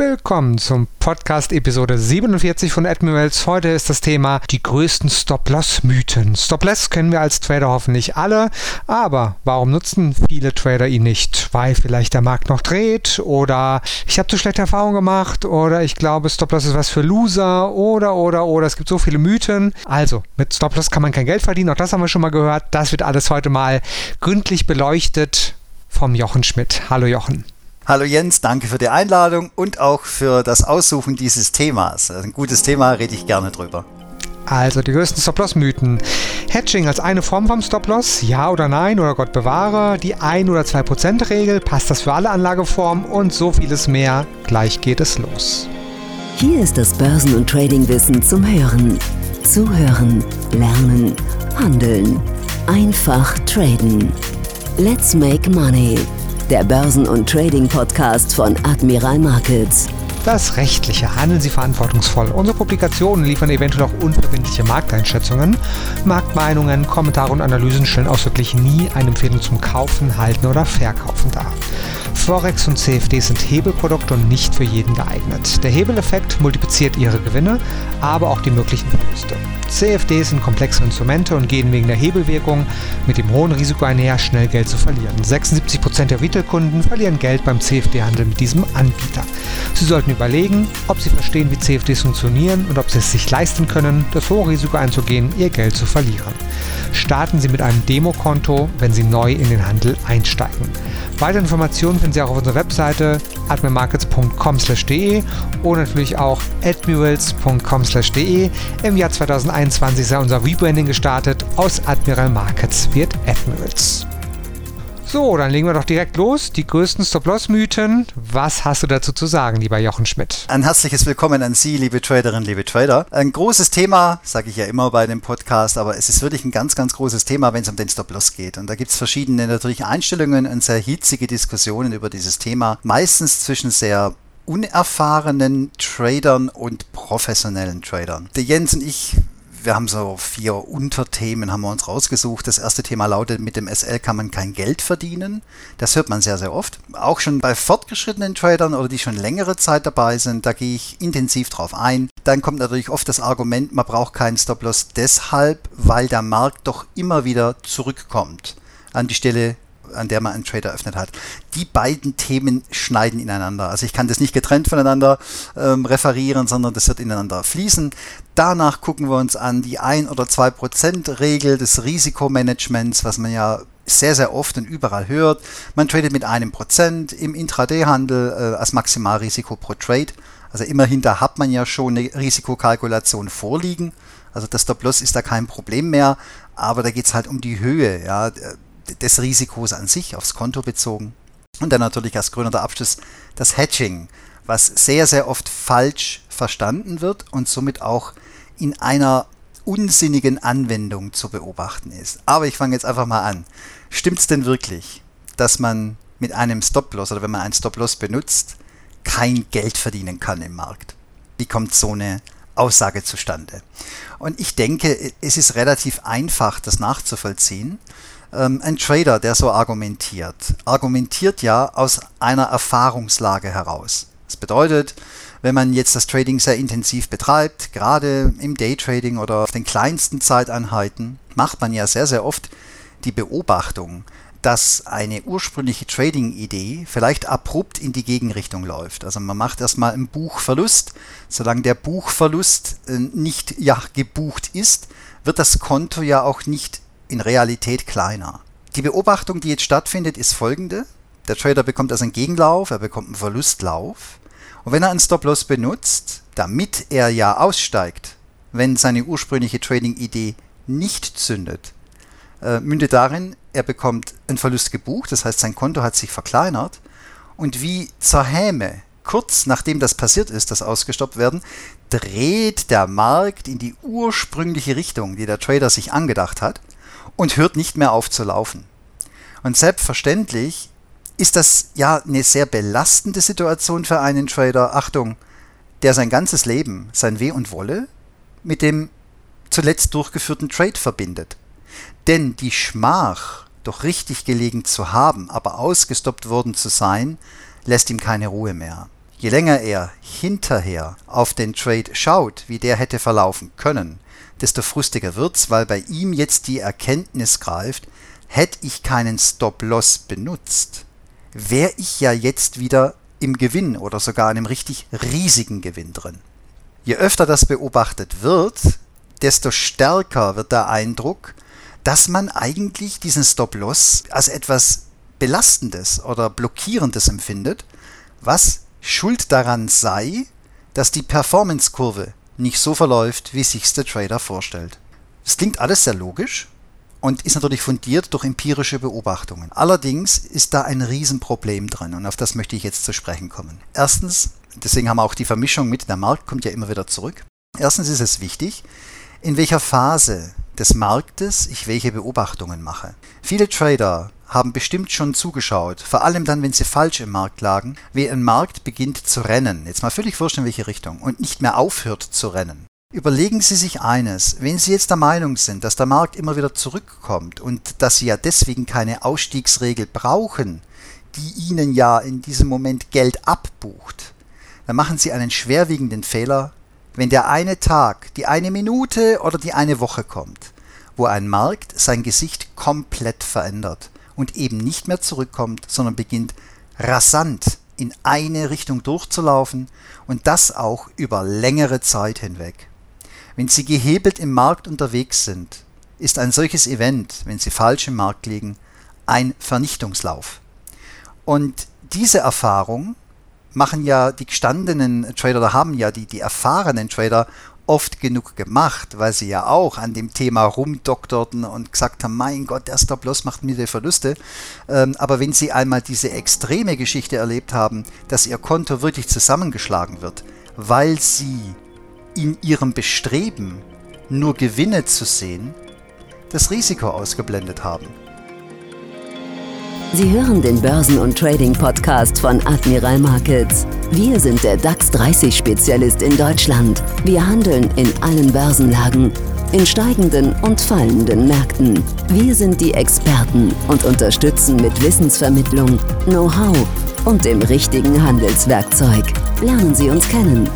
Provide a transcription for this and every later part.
Willkommen zum Podcast Episode 47 von Admirals. Heute ist das Thema die größten Stop-Loss-Mythen. Stop-Loss kennen wir als Trader hoffentlich alle, aber warum nutzen viele Trader ihn nicht? Weil vielleicht der Markt noch dreht oder ich habe zu schlechte Erfahrungen gemacht oder ich glaube Stop-Loss ist was für Loser oder oder oder es gibt so viele Mythen. Also mit Stop-Loss kann man kein Geld verdienen, auch das haben wir schon mal gehört. Das wird alles heute mal gründlich beleuchtet vom Jochen Schmidt. Hallo Jochen. Hallo Jens, danke für die Einladung und auch für das Aussuchen dieses Themas. Ein gutes Thema, rede ich gerne drüber. Also die größten Stop-Loss-Mythen. Hedging als eine Form vom Stop-Loss? Ja oder nein? Oder Gott bewahre? Die 1 oder 2%-Regel? Passt das für alle Anlageformen? Und so vieles mehr. Gleich geht es los. Hier ist das Börsen- und Tradingwissen zum Hören. Zuhören, lernen, handeln. Einfach traden. Let's make money der Börsen- und Trading-Podcast von Admiral Markets. Das Rechtliche. Handeln Sie verantwortungsvoll. Unsere Publikationen liefern eventuell auch unverbindliche Markteinschätzungen. Marktmeinungen, Kommentare und Analysen stellen ausdrücklich nie eine Empfehlung zum Kaufen, Halten oder Verkaufen dar. Forex und CFD sind Hebelprodukte und nicht für jeden geeignet. Der Hebeleffekt multipliziert ihre Gewinne, aber auch die möglichen Verluste. CFDs sind komplexe Instrumente und gehen wegen der Hebelwirkung mit dem hohen Risiko einher, schnell Geld zu verlieren. 76% der Retail-Kunden verlieren Geld beim CFD-Handel mit diesem Anbieter. Sie sollten überlegen, ob Sie verstehen, wie CFDs funktionieren und ob Sie es sich leisten können, das hohe Risiko einzugehen, Ihr Geld zu verlieren. Starten Sie mit einem Demokonto, wenn Sie neu in den Handel einsteigen. Weitere Informationen finden Sie auch auf unserer Webseite admiralmarkets.com/de oder natürlich auch admirals.com/de. Im Jahr 2021 sei unser Rebranding gestartet. Aus Admiral Markets wird Admirals. So, dann legen wir doch direkt los. Die größten Stop-Loss-Mythen. Was hast du dazu zu sagen, lieber Jochen Schmidt? Ein herzliches Willkommen an Sie, liebe Traderinnen, liebe Trader. Ein großes Thema, sage ich ja immer bei dem Podcast, aber es ist wirklich ein ganz, ganz großes Thema, wenn es um den Stop-Loss geht. Und da gibt es verschiedene natürlich Einstellungen und sehr hitzige Diskussionen über dieses Thema. Meistens zwischen sehr unerfahrenen Tradern und professionellen Tradern. Der Jens und ich wir haben so vier Unterthemen, haben wir uns rausgesucht. Das erste Thema lautet, mit dem SL kann man kein Geld verdienen. Das hört man sehr, sehr oft. Auch schon bei fortgeschrittenen Tradern oder die schon längere Zeit dabei sind, da gehe ich intensiv drauf ein. Dann kommt natürlich oft das Argument, man braucht keinen Stop-Loss deshalb, weil der Markt doch immer wieder zurückkommt an die Stelle, an der man einen Trader eröffnet hat. Die beiden Themen schneiden ineinander. Also ich kann das nicht getrennt voneinander ähm, referieren, sondern das wird ineinander fließen. Danach gucken wir uns an die 1 oder 2 Prozent Regel des Risikomanagements, was man ja sehr, sehr oft und überall hört. Man tradet mit einem Prozent im Intraday-Handel äh, als Maximalrisiko pro Trade. Also immerhin, da hat man ja schon eine Risikokalkulation vorliegen. Also das Stop-Loss ist da kein Problem mehr, aber da geht es halt um die Höhe. Ja des Risikos an sich aufs Konto bezogen. Und dann natürlich als grüner Abschluss das Hedging, was sehr, sehr oft falsch verstanden wird und somit auch in einer unsinnigen Anwendung zu beobachten ist. Aber ich fange jetzt einfach mal an. Stimmt es denn wirklich, dass man mit einem Stop-Loss oder wenn man einen Stop-Loss benutzt, kein Geld verdienen kann im Markt? Wie kommt so eine Aussage zustande? Und ich denke, es ist relativ einfach, das nachzuvollziehen. Ähm, ein Trader, der so argumentiert, argumentiert ja aus einer Erfahrungslage heraus. Das bedeutet, wenn man jetzt das Trading sehr intensiv betreibt, gerade im Daytrading oder auf den kleinsten Zeiteinheiten, macht man ja sehr, sehr oft die Beobachtung, dass eine ursprüngliche Trading-Idee vielleicht abrupt in die Gegenrichtung läuft. Also man macht erstmal einen Buchverlust. Solange der Buchverlust äh, nicht ja, gebucht ist, wird das Konto ja auch nicht in Realität kleiner. Die Beobachtung, die jetzt stattfindet, ist folgende. Der Trader bekommt also einen Gegenlauf, er bekommt einen Verlustlauf. Und wenn er einen Stop-Loss benutzt, damit er ja aussteigt, wenn seine ursprüngliche Trading-Idee nicht zündet, äh, mündet darin, er bekommt einen Verlust gebucht, das heißt sein Konto hat sich verkleinert und wie zur Häme, kurz nachdem das passiert ist, das ausgestoppt werden, dreht der Markt in die ursprüngliche Richtung, die der Trader sich angedacht hat und hört nicht mehr auf zu laufen. Und selbstverständlich ist das ja eine sehr belastende Situation für einen Trader. Achtung, der sein ganzes Leben, sein Weh und Wolle mit dem zuletzt durchgeführten Trade verbindet. Denn die Schmach, doch richtig gelegen zu haben, aber ausgestoppt worden zu sein, lässt ihm keine Ruhe mehr. Je länger er hinterher auf den Trade schaut, wie der hätte verlaufen können, desto frustiger wird's, weil bei ihm jetzt die Erkenntnis greift, hätte ich keinen Stop-Loss benutzt, wäre ich ja jetzt wieder im Gewinn oder sogar einem richtig riesigen Gewinn drin. Je öfter das beobachtet wird, desto stärker wird der Eindruck, dass man eigentlich diesen Stop-Loss als etwas Belastendes oder Blockierendes empfindet, was Schuld daran sei, dass die Performance-Kurve nicht so verläuft, wie sich der Trader vorstellt. Es klingt alles sehr logisch und ist natürlich fundiert durch empirische Beobachtungen. Allerdings ist da ein Riesenproblem drin und auf das möchte ich jetzt zu sprechen kommen. Erstens, deswegen haben wir auch die Vermischung mit, der Markt kommt ja immer wieder zurück. Erstens ist es wichtig, in welcher Phase des Marktes ich welche Beobachtungen mache. Viele Trader haben bestimmt schon zugeschaut, vor allem dann, wenn sie falsch im Markt lagen, wie ein Markt beginnt zu rennen, jetzt mal völlig wurscht in welche Richtung, und nicht mehr aufhört zu rennen. Überlegen Sie sich eines, wenn Sie jetzt der Meinung sind, dass der Markt immer wieder zurückkommt und dass Sie ja deswegen keine Ausstiegsregel brauchen, die Ihnen ja in diesem Moment Geld abbucht, dann machen Sie einen schwerwiegenden Fehler, wenn der eine Tag, die eine Minute oder die eine Woche kommt, wo ein Markt sein Gesicht komplett verändert und eben nicht mehr zurückkommt, sondern beginnt rasant in eine Richtung durchzulaufen und das auch über längere Zeit hinweg. Wenn Sie gehebelt im Markt unterwegs sind, ist ein solches Event, wenn Sie falsch im Markt liegen, ein Vernichtungslauf. Und diese Erfahrung machen ja die gestandenen Trader oder haben ja die, die erfahrenen Trader oft genug gemacht, weil sie ja auch an dem Thema rumdoktorten und gesagt haben, mein Gott, der Stop-Loss macht mir die Verluste. Ähm, aber wenn sie einmal diese extreme Geschichte erlebt haben, dass ihr Konto wirklich zusammengeschlagen wird, weil sie in ihrem Bestreben, nur Gewinne zu sehen, das Risiko ausgeblendet haben. Sie hören den Börsen- und Trading-Podcast von Admiral Markets. Wir sind der DAX 30-Spezialist in Deutschland. Wir handeln in allen Börsenlagen, in steigenden und fallenden Märkten. Wir sind die Experten und unterstützen mit Wissensvermittlung, Know-how und dem richtigen Handelswerkzeug. Lernen Sie uns kennen.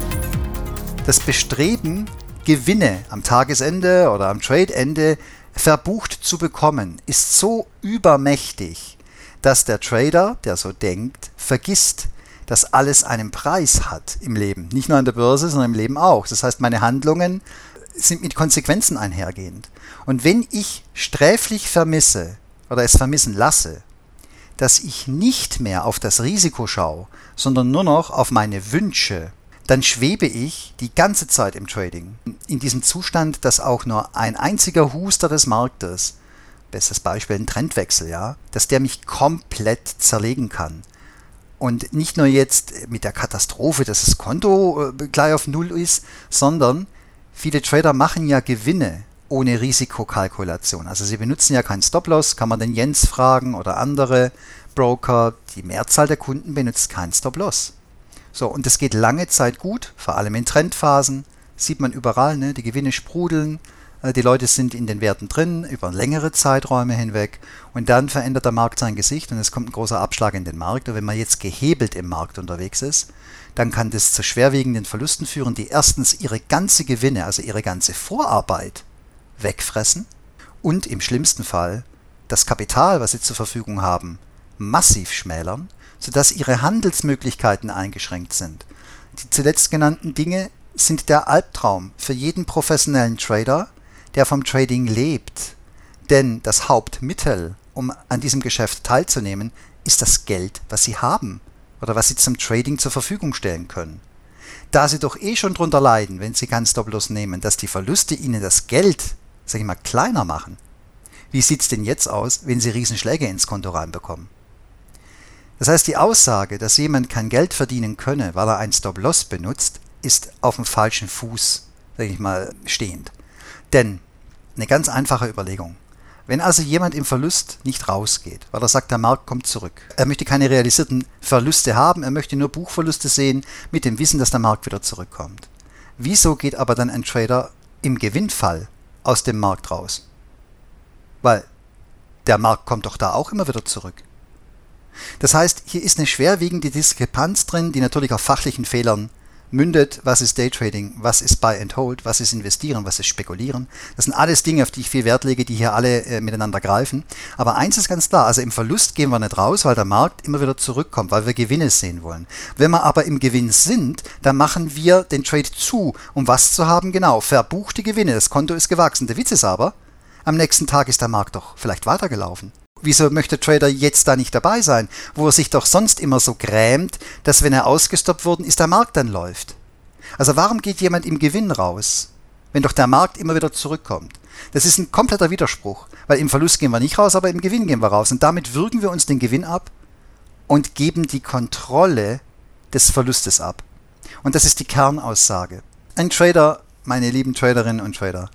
Das Bestreben, Gewinne am Tagesende oder am Tradeende verbucht zu bekommen, ist so übermächtig, dass der Trader, der so denkt, vergisst, dass alles einen Preis hat im Leben. Nicht nur an der Börse, sondern im Leben auch. Das heißt, meine Handlungen sind mit Konsequenzen einhergehend. Und wenn ich sträflich vermisse oder es vermissen lasse, dass ich nicht mehr auf das Risiko schaue, sondern nur noch auf meine Wünsche, dann schwebe ich die ganze Zeit im Trading. In diesem Zustand, dass auch nur ein einziger Huster des Marktes bestes Beispiel ein Trendwechsel, ja, dass der mich komplett zerlegen kann. Und nicht nur jetzt mit der Katastrophe, dass das Konto äh, gleich auf Null ist, sondern viele Trader machen ja Gewinne ohne Risikokalkulation. Also sie benutzen ja keinen Stop-Loss, kann man den Jens fragen oder andere Broker. Die Mehrzahl der Kunden benutzt keinen Stop-Loss. So, und es geht lange Zeit gut, vor allem in Trendphasen. Sieht man überall, ne? die Gewinne sprudeln, die Leute sind in den Werten drin über längere Zeiträume hinweg und dann verändert der Markt sein Gesicht und es kommt ein großer Abschlag in den Markt. Und wenn man jetzt gehebelt im Markt unterwegs ist, dann kann das zu schwerwiegenden Verlusten führen, die erstens ihre ganze Gewinne, also ihre ganze Vorarbeit wegfressen und im schlimmsten Fall das Kapital, was sie zur Verfügung haben, massiv schmälern, sodass ihre Handelsmöglichkeiten eingeschränkt sind. Die zuletzt genannten Dinge sind der Albtraum für jeden professionellen Trader, der vom Trading lebt. Denn das Hauptmittel, um an diesem Geschäft teilzunehmen, ist das Geld, was Sie haben oder was Sie zum Trading zur Verfügung stellen können. Da Sie doch eh schon drunter leiden, wenn Sie keinen Stop-Loss nehmen, dass die Verluste Ihnen das Geld, sag ich mal, kleiner machen. Wie sieht's denn jetzt aus, wenn Sie Riesenschläge ins Konto reinbekommen? Das heißt, die Aussage, dass jemand kein Geld verdienen könne, weil er ein Stop-Loss benutzt, ist auf dem falschen Fuß, sag ich mal, stehend. Denn eine ganz einfache Überlegung. Wenn also jemand im Verlust nicht rausgeht, weil er sagt, der Markt kommt zurück, er möchte keine realisierten Verluste haben, er möchte nur Buchverluste sehen mit dem Wissen, dass der Markt wieder zurückkommt. Wieso geht aber dann ein Trader im Gewinnfall aus dem Markt raus? Weil der Markt kommt doch da auch immer wieder zurück. Das heißt, hier ist eine schwerwiegende Diskrepanz drin, die natürlich auf fachlichen Fehlern mündet, was ist Daytrading, was ist Buy and Hold, was ist Investieren, was ist Spekulieren. Das sind alles Dinge, auf die ich viel Wert lege, die hier alle äh, miteinander greifen. Aber eins ist ganz klar, also im Verlust gehen wir nicht raus, weil der Markt immer wieder zurückkommt, weil wir Gewinne sehen wollen. Wenn wir aber im Gewinn sind, dann machen wir den Trade zu, um was zu haben? Genau, verbuchte Gewinne, das Konto ist gewachsen. Der Witz ist aber, am nächsten Tag ist der Markt doch vielleicht weitergelaufen. Wieso möchte Trader jetzt da nicht dabei sein, wo er sich doch sonst immer so grämt, dass wenn er ausgestoppt worden ist, der Markt dann läuft? Also warum geht jemand im Gewinn raus, wenn doch der Markt immer wieder zurückkommt? Das ist ein kompletter Widerspruch, weil im Verlust gehen wir nicht raus, aber im Gewinn gehen wir raus. Und damit würgen wir uns den Gewinn ab und geben die Kontrolle des Verlustes ab. Und das ist die Kernaussage. Ein Trader, meine lieben Traderinnen und Trader,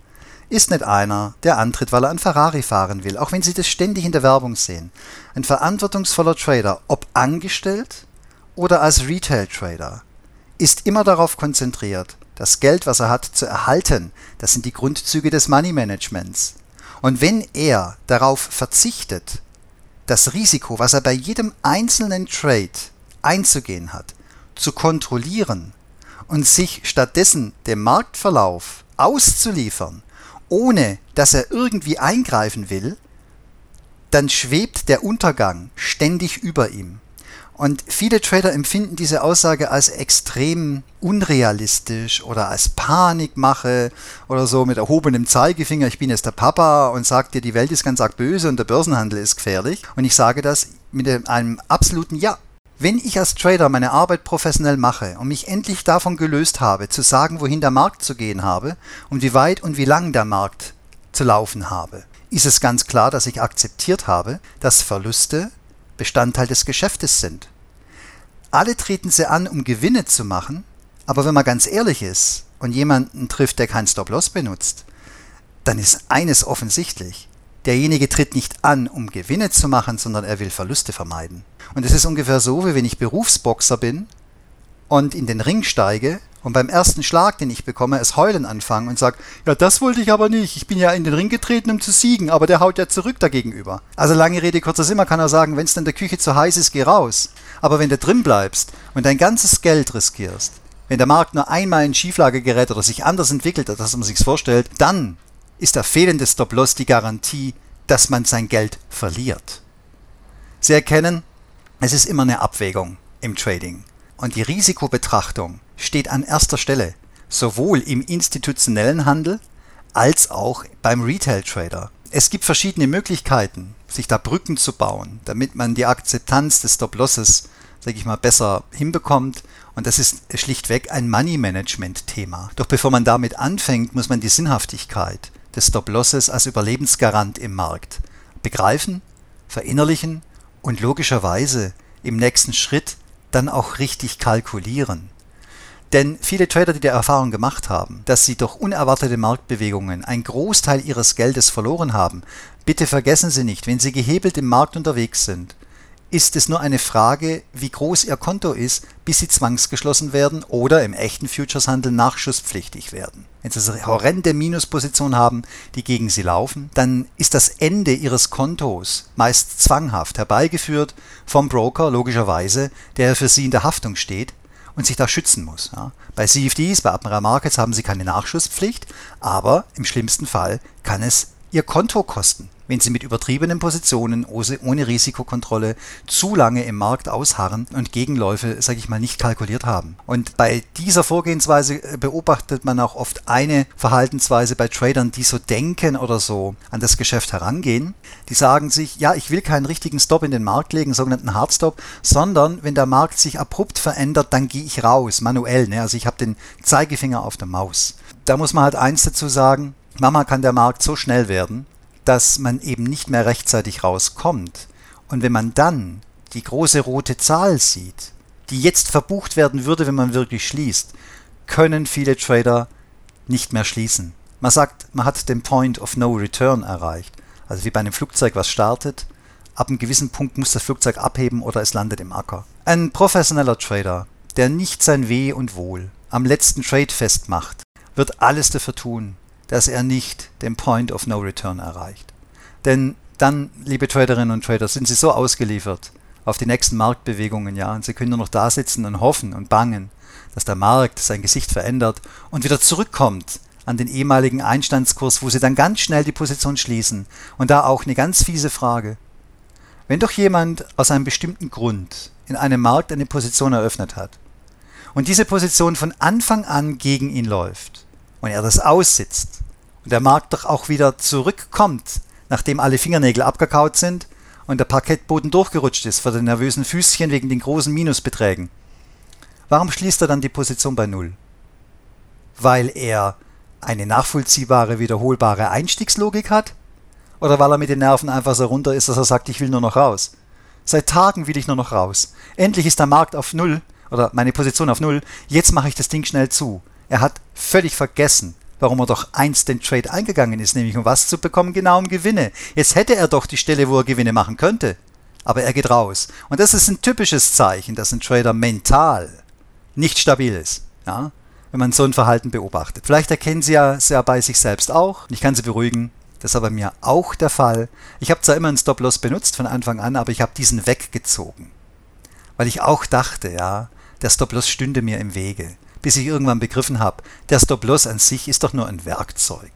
ist nicht einer, der antritt, weil er ein Ferrari fahren will, auch wenn Sie das ständig in der Werbung sehen. Ein verantwortungsvoller Trader, ob angestellt oder als Retail-Trader, ist immer darauf konzentriert, das Geld, was er hat, zu erhalten. Das sind die Grundzüge des Money Managements. Und wenn er darauf verzichtet, das Risiko, was er bei jedem einzelnen Trade einzugehen hat, zu kontrollieren und sich stattdessen dem Marktverlauf auszuliefern, ohne dass er irgendwie eingreifen will, dann schwebt der Untergang ständig über ihm. Und viele Trader empfinden diese Aussage als extrem unrealistisch oder als Panikmache oder so mit erhobenem Zeigefinger, ich bin jetzt der Papa und sagt dir, die Welt ist ganz arg böse und der Börsenhandel ist gefährlich. Und ich sage das mit einem absoluten Ja. Wenn ich als Trader meine Arbeit professionell mache und mich endlich davon gelöst habe, zu sagen, wohin der Markt zu gehen habe und wie weit und wie lang der Markt zu laufen habe, ist es ganz klar, dass ich akzeptiert habe, dass Verluste Bestandteil des Geschäftes sind. Alle treten sie an, um Gewinne zu machen, aber wenn man ganz ehrlich ist und jemanden trifft, der kein Stop-Loss benutzt, dann ist eines offensichtlich. Derjenige tritt nicht an, um Gewinne zu machen, sondern er will Verluste vermeiden. Und es ist ungefähr so, wie wenn ich Berufsboxer bin und in den Ring steige und beim ersten Schlag, den ich bekomme, es heulen anfange und sage, ja, das wollte ich aber nicht. Ich bin ja in den Ring getreten, um zu siegen, aber der haut ja zurück dagegenüber. Also lange Rede, kurzer Sinn, man kann auch sagen, wenn es in der Küche zu heiß ist, geh raus. Aber wenn du drin bleibst und dein ganzes Geld riskierst, wenn der Markt nur einmal in Schieflage gerät oder sich anders entwickelt, als man sich vorstellt, dann ist der fehlende Stop-Loss die Garantie, dass man sein Geld verliert. Sie erkennen, es ist immer eine Abwägung im Trading. Und die Risikobetrachtung steht an erster Stelle, sowohl im institutionellen Handel als auch beim Retail-Trader. Es gibt verschiedene Möglichkeiten, sich da Brücken zu bauen, damit man die Akzeptanz des Stop-Losses, sage ich mal, besser hinbekommt. Und das ist schlichtweg ein Money-Management-Thema. Doch bevor man damit anfängt, muss man die Sinnhaftigkeit des Stop-Losses als Überlebensgarant im Markt begreifen, verinnerlichen und logischerweise im nächsten Schritt dann auch richtig kalkulieren. Denn viele Trader, die die Erfahrung gemacht haben, dass sie durch unerwartete Marktbewegungen einen Großteil ihres Geldes verloren haben, bitte vergessen Sie nicht, wenn Sie gehebelt im Markt unterwegs sind, ist es nur eine Frage, wie groß Ihr Konto ist, bis Sie zwangsgeschlossen werden oder im echten Futureshandel nachschusspflichtig werden. Wenn Sie eine horrende Minusposition haben, die gegen Sie laufen, dann ist das Ende Ihres Kontos meist zwanghaft herbeigeführt vom Broker, logischerweise, der für Sie in der Haftung steht und sich da schützen muss. Bei CFDs, bei Admiral Markets haben Sie keine Nachschusspflicht, aber im schlimmsten Fall kann es Ihr Konto kosten wenn sie mit übertriebenen Positionen ohne Risikokontrolle zu lange im Markt ausharren und Gegenläufe, sage ich mal, nicht kalkuliert haben. Und bei dieser Vorgehensweise äh, beobachtet man auch oft eine Verhaltensweise bei Tradern, die so denken oder so an das Geschäft herangehen. Die sagen sich, ja, ich will keinen richtigen Stop in den Markt legen, sogenannten Hardstop, sondern wenn der Markt sich abrupt verändert, dann gehe ich raus, manuell. Ne? Also ich habe den Zeigefinger auf der Maus. Da muss man halt eins dazu sagen, Mama kann der Markt so schnell werden, dass man eben nicht mehr rechtzeitig rauskommt. Und wenn man dann die große rote Zahl sieht, die jetzt verbucht werden würde, wenn man wirklich schließt, können viele Trader nicht mehr schließen. Man sagt, man hat den Point of No Return erreicht. Also wie bei einem Flugzeug, was startet. Ab einem gewissen Punkt muss das Flugzeug abheben oder es landet im Acker. Ein professioneller Trader, der nicht sein Weh und Wohl am letzten Trade festmacht, wird alles dafür tun, dass er nicht den Point of No Return erreicht. Denn dann, liebe Traderinnen und Trader, sind sie so ausgeliefert auf die nächsten Marktbewegungen, ja. Und sie können nur noch da sitzen und hoffen und bangen, dass der Markt sein Gesicht verändert und wieder zurückkommt an den ehemaligen Einstandskurs, wo sie dann ganz schnell die Position schließen. Und da auch eine ganz fiese Frage. Wenn doch jemand aus einem bestimmten Grund in einem Markt eine Position eröffnet hat und diese Position von Anfang an gegen ihn läuft und er das aussitzt der Markt doch auch wieder zurückkommt, nachdem alle Fingernägel abgekaut sind und der Parkettboden durchgerutscht ist vor den nervösen Füßchen wegen den großen Minusbeträgen. Warum schließt er dann die Position bei Null? Weil er eine nachvollziehbare, wiederholbare Einstiegslogik hat? Oder weil er mit den Nerven einfach so runter ist, dass er sagt, ich will nur noch raus? Seit Tagen will ich nur noch raus. Endlich ist der Markt auf Null oder meine Position auf Null. Jetzt mache ich das Ding schnell zu. Er hat völlig vergessen, warum er doch einst den Trade eingegangen ist, nämlich um was zu bekommen, genau um Gewinne. Jetzt hätte er doch die Stelle, wo er Gewinne machen könnte. Aber er geht raus. Und das ist ein typisches Zeichen, dass ein Trader mental nicht stabil ist. Ja? Wenn man so ein Verhalten beobachtet. Vielleicht erkennen Sie ja sehr bei sich selbst auch. Ich kann Sie beruhigen, das ist bei mir auch der Fall. Ich habe zwar immer einen Stop-Loss benutzt von Anfang an, aber ich habe diesen weggezogen. Weil ich auch dachte, ja, der Stop-Loss stünde mir im Wege bis ich irgendwann begriffen habe, der Stop-Loss an sich ist doch nur ein Werkzeug.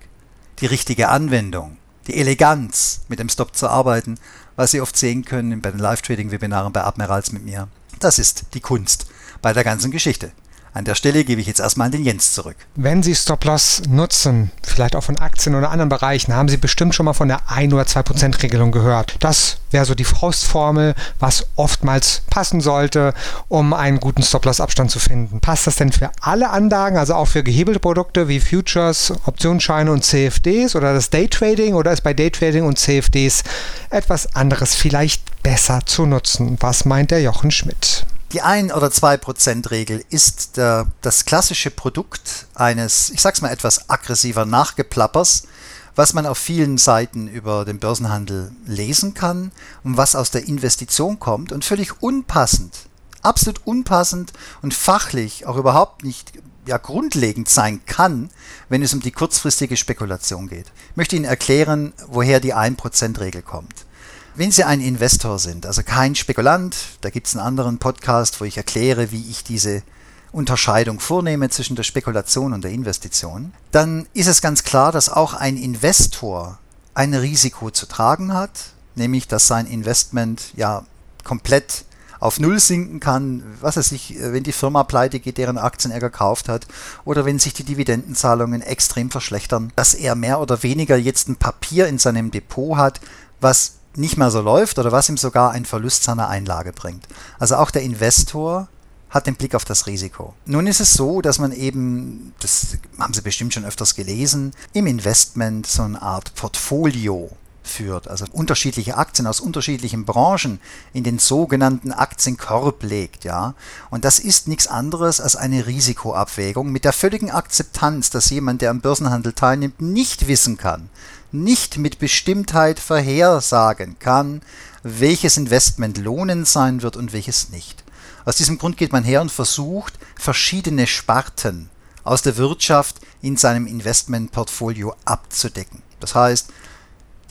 Die richtige Anwendung, die Eleganz, mit dem Stop zu arbeiten, was Sie oft sehen können bei den Live-Trading-Webinaren bei Admirals mit mir, das ist die Kunst bei der ganzen Geschichte. An der Stelle gebe ich jetzt erstmal an den Jens zurück. Wenn Sie Stop-Loss nutzen, vielleicht auch von Aktien oder anderen Bereichen, haben Sie bestimmt schon mal von der 1 oder 2% Regelung gehört. Das wäre so die Faustformel, was oftmals passen sollte, um einen guten Stop-Loss-Abstand zu finden. Passt das denn für alle Anlagen, also auch für gehebelte Produkte wie Futures, Optionsscheine und CFDs oder das Daytrading oder ist bei Daytrading und CFDs etwas anderes vielleicht besser zu nutzen? Was meint der Jochen Schmidt? Die 1 oder 2 Prozent Regel ist der, das klassische Produkt eines, ich sag's mal etwas aggressiver Nachgeplappers, was man auf vielen Seiten über den Börsenhandel lesen kann und was aus der Investition kommt und völlig unpassend, absolut unpassend und fachlich auch überhaupt nicht ja, grundlegend sein kann, wenn es um die kurzfristige Spekulation geht. Ich möchte Ihnen erklären, woher die 1%-Regel kommt. Wenn Sie ein Investor sind, also kein Spekulant, da gibt es einen anderen Podcast, wo ich erkläre, wie ich diese Unterscheidung vornehme zwischen der Spekulation und der Investition, dann ist es ganz klar, dass auch ein Investor ein Risiko zu tragen hat, nämlich dass sein Investment ja komplett auf Null sinken kann, was weiß ich, wenn die Firma pleite geht, deren Aktien er gekauft hat, oder wenn sich die Dividendenzahlungen extrem verschlechtern, dass er mehr oder weniger jetzt ein Papier in seinem Depot hat, was nicht mehr so läuft oder was ihm sogar einen Verlust seiner Einlage bringt. Also auch der Investor hat den Blick auf das Risiko. Nun ist es so, dass man eben, das haben Sie bestimmt schon öfters gelesen, im Investment so eine Art Portfolio führt, also unterschiedliche Aktien aus unterschiedlichen Branchen in den sogenannten Aktienkorb legt, ja. Und das ist nichts anderes als eine Risikoabwägung mit der völligen Akzeptanz, dass jemand, der am Börsenhandel teilnimmt, nicht wissen kann, nicht mit Bestimmtheit vorhersagen kann, welches Investment lohnend sein wird und welches nicht. Aus diesem Grund geht man her und versucht, verschiedene Sparten aus der Wirtschaft in seinem Investmentportfolio abzudecken. Das heißt,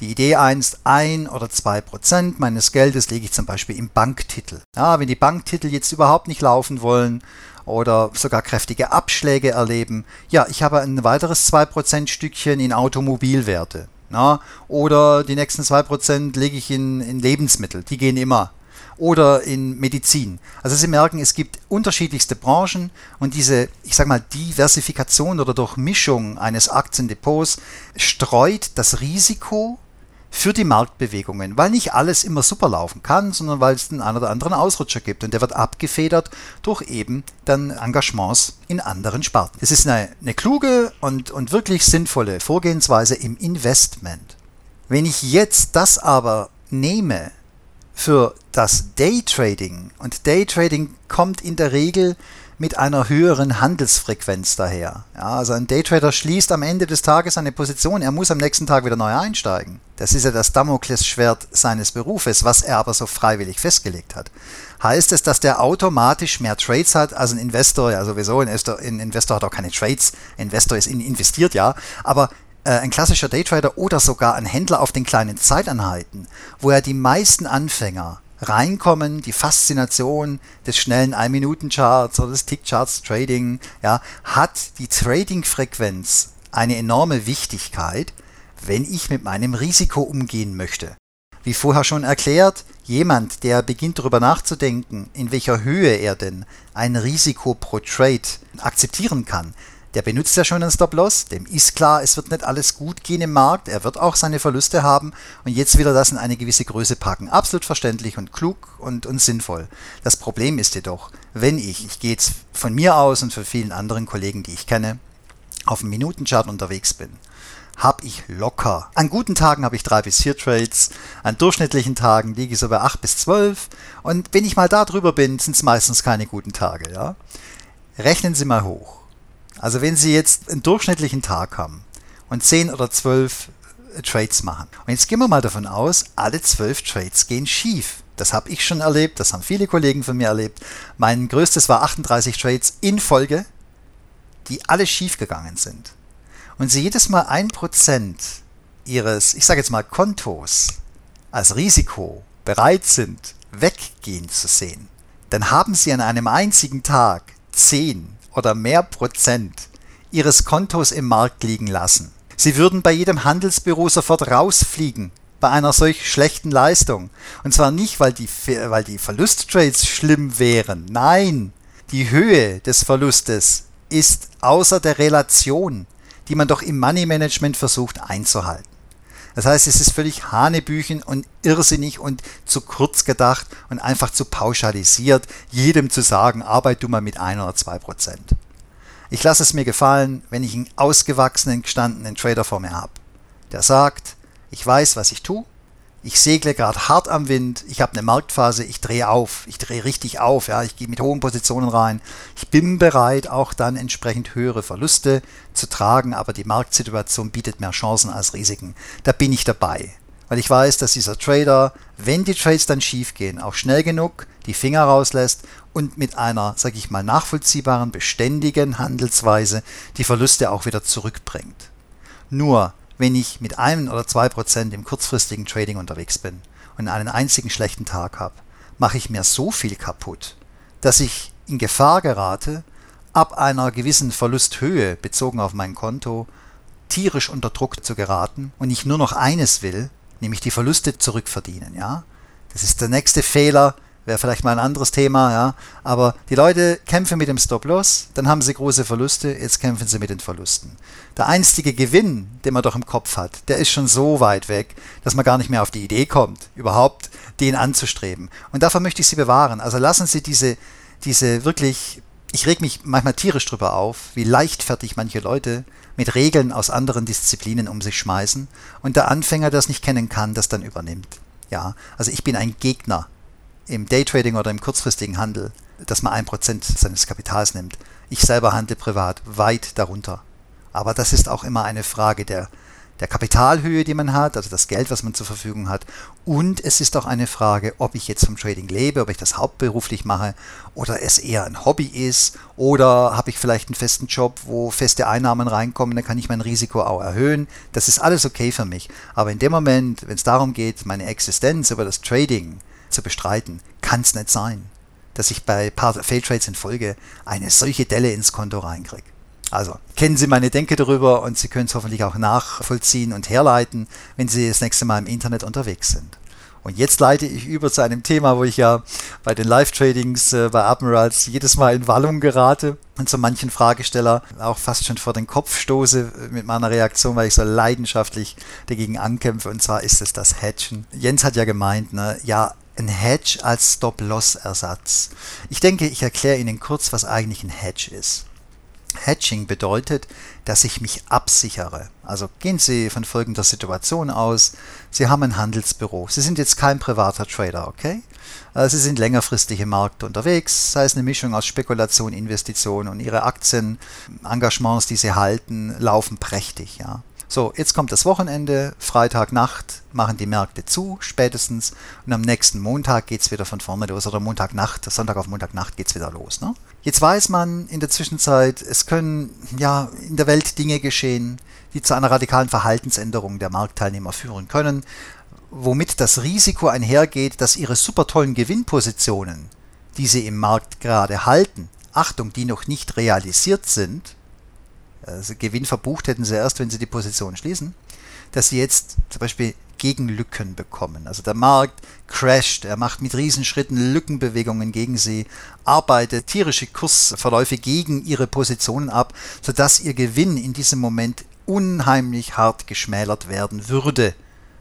die Idee einst, ein oder zwei Prozent meines Geldes lege ich zum Beispiel im Banktitel. Ja, wenn die Banktitel jetzt überhaupt nicht laufen wollen oder sogar kräftige Abschläge erleben, ja, ich habe ein weiteres 2% Stückchen in Automobilwerte. Na, oder die nächsten 2% lege ich in, in Lebensmittel, die gehen immer. Oder in Medizin. Also Sie merken, es gibt unterschiedlichste Branchen und diese, ich sage mal, Diversifikation oder Durchmischung eines Aktiendepots streut das Risiko für die Marktbewegungen, weil nicht alles immer super laufen kann, sondern weil es den einen oder anderen Ausrutscher gibt und der wird abgefedert durch eben dann Engagements in anderen Sparten. Es ist eine, eine kluge und, und wirklich sinnvolle Vorgehensweise im Investment. Wenn ich jetzt das aber nehme für das Daytrading und Daytrading kommt in der Regel mit einer höheren Handelsfrequenz daher. Ja, also ein Daytrader schließt am Ende des Tages eine Position, er muss am nächsten Tag wieder neu einsteigen. Das ist ja das Damoklesschwert seines Berufes, was er aber so freiwillig festgelegt hat. Heißt es, dass der automatisch mehr Trades hat als ein Investor? Ja, sowieso, ein Investor, hat auch keine Trades. Ein Investor ist investiert, ja. Aber äh, ein klassischer Daytrader oder sogar ein Händler auf den kleinen Zeiteinheiten, wo er die meisten Anfänger reinkommen, die Faszination des schnellen 1-Minuten-Charts oder des Tick-Charts-Trading, ja, hat die Trading-Frequenz eine enorme Wichtigkeit, wenn ich mit meinem Risiko umgehen möchte. Wie vorher schon erklärt, jemand, der beginnt darüber nachzudenken, in welcher Höhe er denn ein Risiko pro Trade akzeptieren kann, der benutzt ja schon einen Stop-Loss, dem ist klar, es wird nicht alles gut gehen im Markt, er wird auch seine Verluste haben und jetzt will er das in eine gewisse Größe packen. Absolut verständlich und klug und, und sinnvoll. Das Problem ist jedoch, wenn ich, ich gehe jetzt von mir aus und von vielen anderen Kollegen, die ich kenne, auf dem Minutenchart unterwegs bin, habe ich locker. An guten Tagen habe ich drei bis vier Trades, an durchschnittlichen Tagen liege ich so bei acht bis zwölf und wenn ich mal da drüber bin, sind es meistens keine guten Tage. Ja? Rechnen Sie mal hoch. Also wenn Sie jetzt einen durchschnittlichen Tag haben und 10 oder 12 äh, Trades machen. Und jetzt gehen wir mal davon aus, alle 12 Trades gehen schief. Das habe ich schon erlebt, das haben viele Kollegen von mir erlebt. Mein größtes war 38 Trades in Folge, die alle schief gegangen sind. Und Sie jedes Mal 1% Ihres, ich sage jetzt mal, Kontos als Risiko bereit sind, weggehen zu sehen, dann haben Sie an einem einzigen Tag 10 oder mehr Prozent ihres Kontos im Markt liegen lassen. Sie würden bei jedem Handelsbüro sofort rausfliegen bei einer solch schlechten Leistung. Und zwar nicht, weil die, weil die Verlusttrades schlimm wären. Nein, die Höhe des Verlustes ist außer der Relation, die man doch im Money Management versucht einzuhalten. Das heißt, es ist völlig Hanebüchen und irrsinnig und zu kurz gedacht und einfach zu pauschalisiert, jedem zu sagen, arbeit du mal mit ein oder zwei Prozent. Ich lasse es mir gefallen, wenn ich einen ausgewachsenen, gestandenen Trader vor mir habe, der sagt, ich weiß, was ich tue, ich segle gerade hart am Wind, ich habe eine Marktphase, ich drehe auf, ich drehe richtig auf, ja, ich gehe mit hohen Positionen rein. Ich bin bereit, auch dann entsprechend höhere Verluste zu tragen, aber die Marktsituation bietet mehr Chancen als Risiken. Da bin ich dabei, weil ich weiß, dass dieser Trader, wenn die Trades dann schief gehen, auch schnell genug die Finger rauslässt und mit einer, sage ich mal, nachvollziehbaren, beständigen Handelsweise die Verluste auch wieder zurückbringt. Nur wenn ich mit einem oder zwei Prozent im kurzfristigen Trading unterwegs bin und einen einzigen schlechten Tag habe, mache ich mir so viel kaputt, dass ich in Gefahr gerate, ab einer gewissen Verlusthöhe bezogen auf mein Konto tierisch unter Druck zu geraten und ich nur noch eines will, nämlich die Verluste zurückverdienen, ja? Das ist der nächste Fehler, wäre vielleicht mal ein anderes Thema, ja. Aber die Leute kämpfen mit dem Stop-Loss, dann haben sie große Verluste, jetzt kämpfen sie mit den Verlusten. Der einstige Gewinn, den man doch im Kopf hat, der ist schon so weit weg, dass man gar nicht mehr auf die Idee kommt, überhaupt den anzustreben. Und davon möchte ich Sie bewahren. Also lassen Sie diese, diese wirklich, ich reg mich manchmal tierisch drüber auf, wie leichtfertig manche Leute mit Regeln aus anderen Disziplinen um sich schmeißen und der Anfänger, der es nicht kennen kann, das dann übernimmt. Ja, also ich bin ein Gegner im Daytrading oder im kurzfristigen Handel, dass man ein Prozent seines Kapitals nimmt. Ich selber handle privat weit darunter. Aber das ist auch immer eine Frage der, der Kapitalhöhe, die man hat, also das Geld, was man zur Verfügung hat. Und es ist auch eine Frage, ob ich jetzt vom Trading lebe, ob ich das hauptberuflich mache oder es eher ein Hobby ist oder habe ich vielleicht einen festen Job, wo feste Einnahmen reinkommen, dann kann ich mein Risiko auch erhöhen. Das ist alles okay für mich. Aber in dem Moment, wenn es darum geht, meine Existenz über das Trading zu bestreiten, kann es nicht sein, dass ich bei paar Failtrades in Folge eine solche Delle ins Konto reinkriege. Also kennen Sie meine Denke darüber und Sie können es hoffentlich auch nachvollziehen und herleiten, wenn Sie das nächste Mal im Internet unterwegs sind. Und jetzt leite ich über zu einem Thema, wo ich ja bei den Live-Tradings äh, bei Admirals jedes Mal in Wallung gerate und zu manchen Fragesteller auch fast schon vor den Kopf stoße mit meiner Reaktion, weil ich so leidenschaftlich dagegen ankämpfe. Und zwar ist es das Hedgen. Jens hat ja gemeint, ne, ja, ein Hedge als Stop-Loss-Ersatz. Ich denke, ich erkläre Ihnen kurz, was eigentlich ein Hedge ist. Hedging bedeutet, dass ich mich absichere. Also gehen Sie von folgender Situation aus. Sie haben ein Handelsbüro. Sie sind jetzt kein privater Trader, okay? Äh, Sie sind längerfristig im Markt unterwegs, sei es eine Mischung aus Spekulation, Investition und Ihre Aktien, Engagements, die Sie halten, laufen prächtig, ja. So, jetzt kommt das Wochenende, Freitagnacht machen die Märkte zu, spätestens, und am nächsten Montag geht es wieder von vorne los, oder Montagnacht, Sonntag auf Montagnacht geht es wieder los. Ne? Jetzt weiß man in der Zwischenzeit, es können ja in der Welt Dinge geschehen, die zu einer radikalen Verhaltensänderung der Marktteilnehmer führen können. womit das Risiko einhergeht, dass ihre super tollen Gewinnpositionen, die sie im Markt gerade halten, Achtung, die noch nicht realisiert sind, also Gewinn verbucht hätten sie erst, wenn sie die Position schließen, dass sie jetzt zum Beispiel Gegenlücken bekommen. Also der Markt crasht, er macht mit Riesenschritten Lückenbewegungen gegen sie, arbeitet tierische Kursverläufe gegen ihre Positionen ab, sodass ihr Gewinn in diesem Moment unheimlich hart geschmälert werden würde.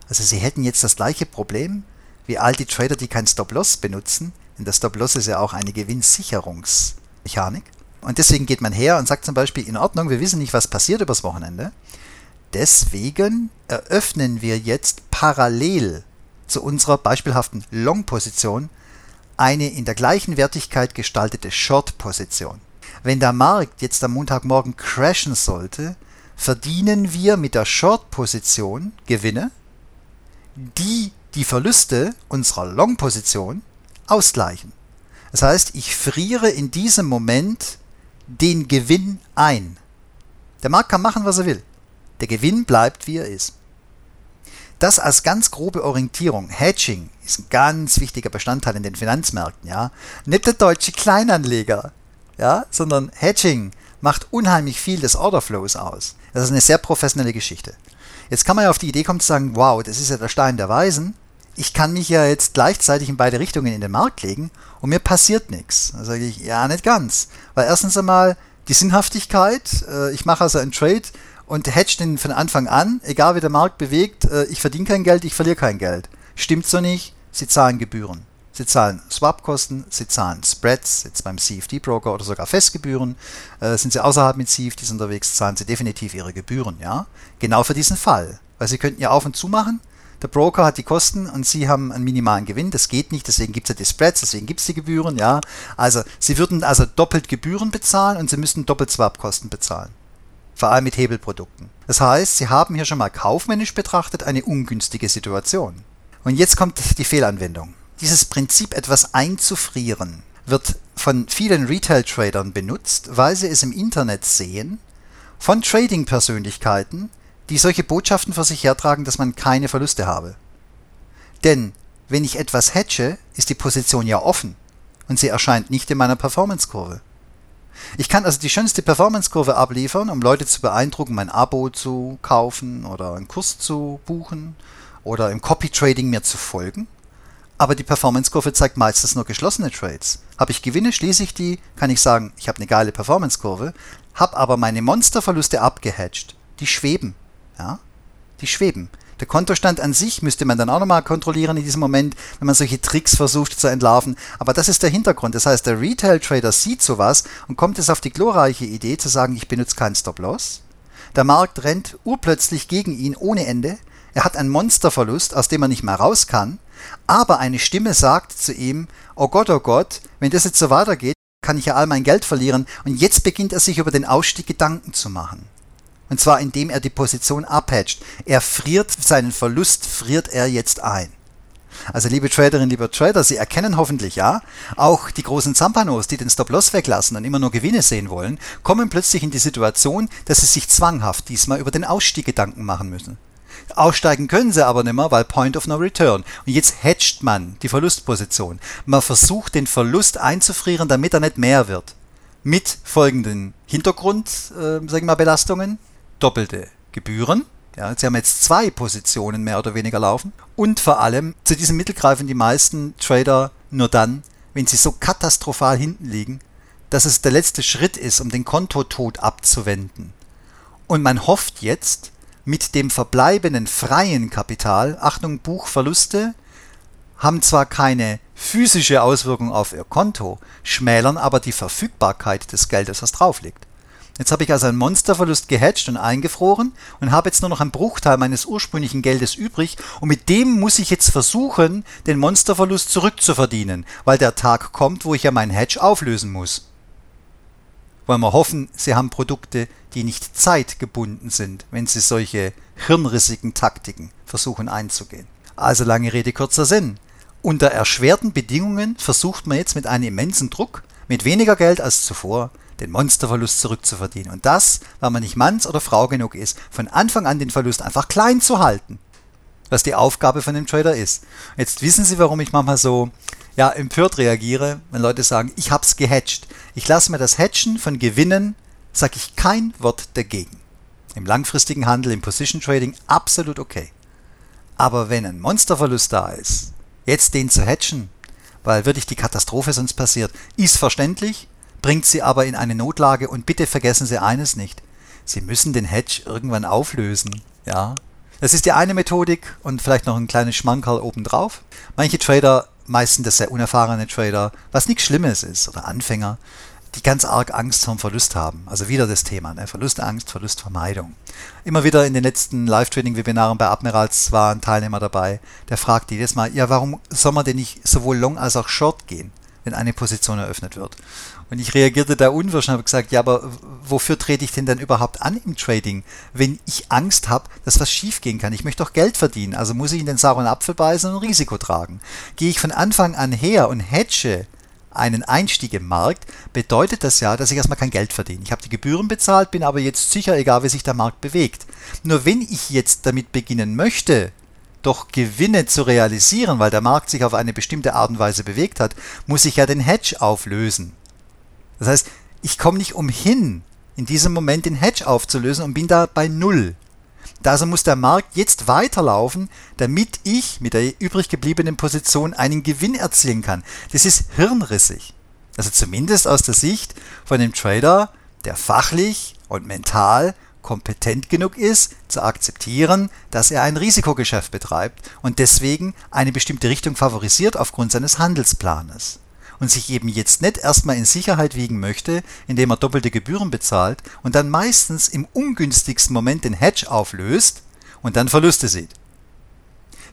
Also sie hätten jetzt das gleiche Problem wie all die Trader, die kein Stop-Loss benutzen, denn der Stop-Loss ist ja auch eine Gewinnsicherungsmechanik. Und deswegen geht man her und sagt zum Beispiel, in Ordnung, wir wissen nicht, was passiert übers Wochenende. Deswegen eröffnen wir jetzt parallel zu unserer beispielhaften Long-Position eine in der gleichen Wertigkeit gestaltete Short-Position. Wenn der Markt jetzt am Montagmorgen crashen sollte, verdienen wir mit der Short-Position Gewinne, die die Verluste unserer Long-Position ausgleichen. Das heißt, ich friere in diesem Moment den Gewinn ein. Der Markt kann machen, was er will. Der Gewinn bleibt, wie er ist. Das als ganz grobe Orientierung. Hedging ist ein ganz wichtiger Bestandteil in den Finanzmärkten, ja. Nicht der deutsche Kleinanleger, ja, sondern Hedging macht unheimlich viel des Orderflows aus. Das ist eine sehr professionelle Geschichte. Jetzt kann man ja auf die Idee kommen zu sagen, wow, das ist ja der Stein der Weisen. Ich kann mich ja jetzt gleichzeitig in beide Richtungen in den Markt legen und mir passiert nichts. Da sage ich, ja, nicht ganz. Weil erstens einmal die Sinnhaftigkeit, äh, ich mache also einen Trade und hedge den von Anfang an, egal wie der Markt bewegt, äh, ich verdiene kein Geld, ich verliere kein Geld. Stimmt so nicht, Sie zahlen Gebühren. Sie zahlen Swap-Kosten, Sie zahlen Spreads, jetzt beim CFD-Broker oder sogar Festgebühren. Äh, sind Sie außerhalb mit CFDs unterwegs, zahlen Sie definitiv Ihre Gebühren. Ja? Genau für diesen Fall. Weil Sie könnten ja auf und zu machen, der Broker hat die Kosten und Sie haben einen minimalen Gewinn. Das geht nicht, deswegen gibt es ja die Spreads, deswegen gibt es die Gebühren. Ja? Also Sie würden also doppelt Gebühren bezahlen und Sie müssten doppelt Swap-Kosten bezahlen. Vor allem mit Hebelprodukten. Das heißt, Sie haben hier schon mal kaufmännisch betrachtet eine ungünstige Situation. Und jetzt kommt die Fehlanwendung. Dieses Prinzip, etwas einzufrieren, wird von vielen Retail-Tradern benutzt, weil sie es im Internet sehen, von Trading-Persönlichkeiten, die solche Botschaften vor sich hertragen, dass man keine Verluste habe. Denn wenn ich etwas hedge, ist die Position ja offen und sie erscheint nicht in meiner Performance-Kurve. Ich kann also die schönste Performance-Kurve abliefern, um Leute zu beeindrucken, mein Abo zu kaufen oder einen Kurs zu buchen oder im Copy-Trading mir zu folgen aber die Performance-Kurve zeigt meistens nur geschlossene Trades. Habe ich Gewinne, schließe ich die, kann ich sagen, ich habe eine geile Performance-Kurve, habe aber meine Monsterverluste abgehatcht. Die schweben. Ja? Die schweben. Der Kontostand an sich müsste man dann auch nochmal kontrollieren in diesem Moment, wenn man solche Tricks versucht zu entlarven. Aber das ist der Hintergrund. Das heißt, der Retail-Trader sieht sowas und kommt es auf die glorreiche Idee zu sagen, ich benutze keinen Stop-Loss. Der Markt rennt urplötzlich gegen ihn ohne Ende. Er hat einen Monsterverlust, aus dem er nicht mehr raus kann. Aber eine Stimme sagt zu ihm, oh Gott, oh Gott, wenn das jetzt so weitergeht, kann ich ja all mein Geld verlieren. Und jetzt beginnt er sich über den Ausstieg Gedanken zu machen. Und zwar indem er die Position abhatcht. Er friert seinen Verlust, friert er jetzt ein. Also liebe Traderinnen, lieber Trader, Sie erkennen hoffentlich ja, auch die großen Zampanos, die den Stop-Loss weglassen und immer nur Gewinne sehen wollen, kommen plötzlich in die Situation, dass sie sich zwanghaft diesmal über den Ausstieg Gedanken machen müssen. Aussteigen können sie aber nicht mehr, weil Point of No Return. Und jetzt hedgt man die Verlustposition. Man versucht den Verlust einzufrieren, damit er nicht mehr wird. Mit folgenden Hintergrund, äh, sagen wir Belastungen. Doppelte Gebühren. Ja, sie haben jetzt zwei Positionen mehr oder weniger laufen. Und vor allem, zu diesem Mittel greifen die meisten Trader nur dann, wenn sie so katastrophal hinten liegen, dass es der letzte Schritt ist, um den Kontotod abzuwenden. Und man hofft jetzt, mit dem verbleibenden freien Kapital, Achtung, Buchverluste, haben zwar keine physische Auswirkung auf Ihr Konto, schmälern aber die Verfügbarkeit des Geldes, was drauf liegt. Jetzt habe ich also einen Monsterverlust gehatcht und eingefroren und habe jetzt nur noch einen Bruchteil meines ursprünglichen Geldes übrig und mit dem muss ich jetzt versuchen, den Monsterverlust zurückzuverdienen, weil der Tag kommt, wo ich ja meinen Hedge auflösen muss wollen wir hoffen, Sie haben Produkte, die nicht zeitgebunden sind, wenn Sie solche hirnrissigen Taktiken versuchen einzugehen. Also lange Rede, kurzer Sinn. Unter erschwerten Bedingungen versucht man jetzt mit einem immensen Druck, mit weniger Geld als zuvor, den Monsterverlust zurückzuverdienen. Und das, weil man nicht Manns oder Frau genug ist, von Anfang an den Verlust einfach klein zu halten. was die Aufgabe von dem Trader ist. Jetzt wissen Sie, warum ich manchmal so ja, empört reagiere, wenn Leute sagen, ich hab's gehatcht. Ich lasse mir das Hatchen von Gewinnen, sage ich kein Wort dagegen. Im langfristigen Handel, im Position Trading absolut okay. Aber wenn ein Monsterverlust da ist, jetzt den zu hatchen, weil wirklich die Katastrophe sonst passiert, ist verständlich, bringt sie aber in eine Notlage und bitte vergessen Sie eines nicht. Sie müssen den Hedge irgendwann auflösen. Ja, das ist die eine Methodik und vielleicht noch ein kleines Schmankerl obendrauf. Manche Trader, meistens das sehr unerfahrene Trader, was nichts Schlimmes ist, oder Anfänger, die ganz arg Angst vor dem Verlust haben. Also wieder das Thema, ne? Verlustangst, Verlustvermeidung. Immer wieder in den letzten Live-Trading-Webinaren bei Admirals war ein Teilnehmer dabei, der fragt jedes Mal, ja, warum soll man denn nicht sowohl Long als auch Short gehen, wenn eine Position eröffnet wird? Und ich reagierte da unwirsch und habe gesagt, ja, aber wofür trete ich denn dann überhaupt an im Trading, wenn ich Angst habe, dass was schiefgehen kann? Ich möchte doch Geld verdienen, also muss ich in den sauren Apfel beißen und Risiko tragen. Gehe ich von Anfang an her und hedge einen Einstieg im Markt, bedeutet das ja, dass ich erstmal kein Geld verdiene. Ich habe die Gebühren bezahlt, bin aber jetzt sicher, egal wie sich der Markt bewegt. Nur wenn ich jetzt damit beginnen möchte, doch Gewinne zu realisieren, weil der Markt sich auf eine bestimmte Art und Weise bewegt hat, muss ich ja den Hedge auflösen. Das heißt, ich komme nicht umhin, in diesem Moment den Hedge aufzulösen und bin da bei Null. Also muss der Markt jetzt weiterlaufen, damit ich mit der übrig gebliebenen Position einen Gewinn erzielen kann. Das ist hirnrissig. Also zumindest aus der Sicht von dem Trader, der fachlich und mental kompetent genug ist, zu akzeptieren, dass er ein Risikogeschäft betreibt und deswegen eine bestimmte Richtung favorisiert aufgrund seines Handelsplanes und sich eben jetzt nicht erstmal in Sicherheit wiegen möchte, indem er doppelte Gebühren bezahlt und dann meistens im ungünstigsten Moment den Hedge auflöst und dann Verluste sieht.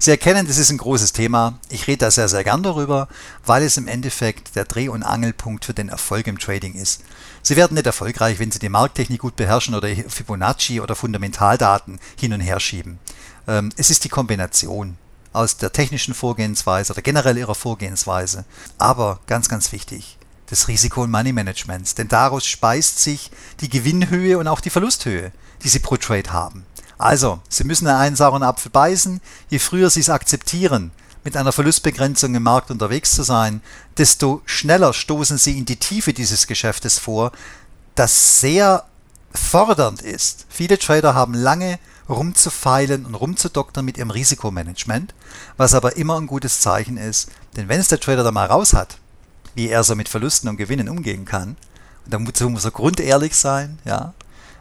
Sie erkennen, das ist ein großes Thema. Ich rede da sehr, sehr gern darüber, weil es im Endeffekt der Dreh- und Angelpunkt für den Erfolg im Trading ist. Sie werden nicht erfolgreich, wenn Sie die Markttechnik gut beherrschen oder Fibonacci oder Fundamentaldaten hin und her schieben. Ähm, es ist die Kombination aus der technischen Vorgehensweise oder generell ihrer Vorgehensweise. Aber ganz, ganz wichtig, das Risiko- und Money-Managements, denn daraus speist sich die Gewinnhöhe und auch die Verlusthöhe, die Sie pro Trade haben. Also, Sie müssen einen sauren Apfel beißen. Je früher Sie es akzeptieren, mit einer Verlustbegrenzung im Markt unterwegs zu sein, desto schneller stoßen Sie in die Tiefe dieses Geschäftes vor, das sehr fordernd ist. Viele Trader haben lange rumzufeilen und rumzudoktern mit ihrem Risikomanagement, was aber immer ein gutes Zeichen ist, denn wenn es der Trader da mal raus hat, wie er so mit Verlusten und Gewinnen umgehen kann, und dazu muss er grundehrlich sein, ja,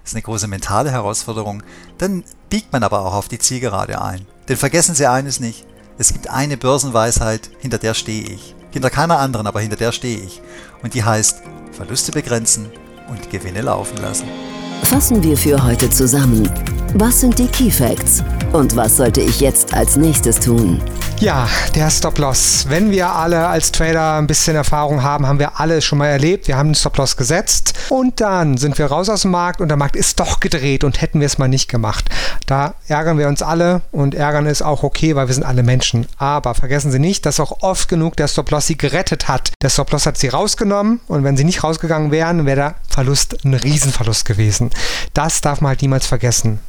das ist eine große mentale Herausforderung, dann biegt man aber auch auf die Zielgerade ein. Denn vergessen Sie eines nicht, es gibt eine Börsenweisheit, hinter der stehe ich. Hinter keiner anderen, aber hinter der stehe ich. Und die heißt, Verluste begrenzen und Gewinne laufen lassen. Fassen wir für heute zusammen. Was sind die Key Facts? Und was sollte ich jetzt als nächstes tun? Ja, der Stop-Loss. Wenn wir alle als Trader ein bisschen Erfahrung haben, haben wir alle schon mal erlebt. Wir haben den Stop-Loss gesetzt und dann sind wir raus aus dem Markt und der Markt ist doch gedreht und hätten wir es mal nicht gemacht. Da ärgern wir uns alle und ärgern ist auch okay, weil wir sind alle Menschen. Aber vergessen Sie nicht, dass auch oft genug der Stop-Loss Sie gerettet hat. Der Stop-Loss hat Sie rausgenommen und wenn Sie nicht rausgegangen wären, wäre der Verlust ein Riesenverlust gewesen. Das darf man halt niemals vergessen.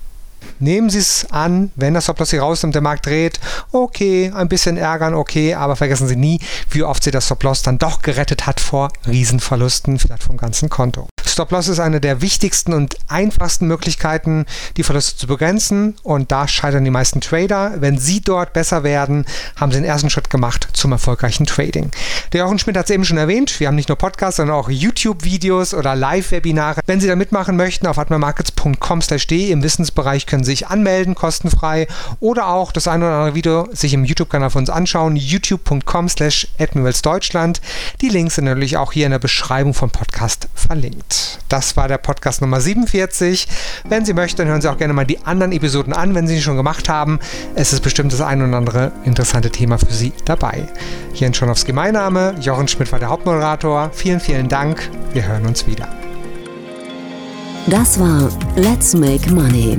Nehmen Sie es an, wenn das Stop-Loss rausnimmt, der Markt dreht, okay, ein bisschen ärgern, okay, aber vergessen Sie nie, wie oft Sie das Stop-Loss dann doch gerettet hat vor Riesenverlusten, vielleicht vom ganzen Konto. Stop-Loss ist eine der wichtigsten und einfachsten Möglichkeiten, die Verluste zu begrenzen und da scheitern die meisten Trader. Wenn Sie dort besser werden, haben Sie den ersten Schritt gemacht zum erfolgreichen Trading. Der Jochen Schmidt hat es eben schon erwähnt, wir haben nicht nur Podcasts, sondern auch YouTube-Videos oder Live-Webinare. Wenn Sie da mitmachen möchten, auf atmermarkets.com/de im Wissensbereich können sich anmelden, kostenfrei oder auch das eine oder andere Video sich im YouTube-Kanal von uns anschauen, youtube.com/admiralsdeutschland. Die Links sind natürlich auch hier in der Beschreibung vom Podcast verlinkt. Das war der Podcast Nummer 47. Wenn Sie möchten, hören Sie auch gerne mal die anderen Episoden an, wenn Sie sie schon gemacht haben. Es ist bestimmt das ein oder andere interessante Thema für Sie dabei. In Schonowski mein Name, Jochen Schmidt war der Hauptmoderator. Vielen, vielen Dank. Wir hören uns wieder. Das war Let's Make Money,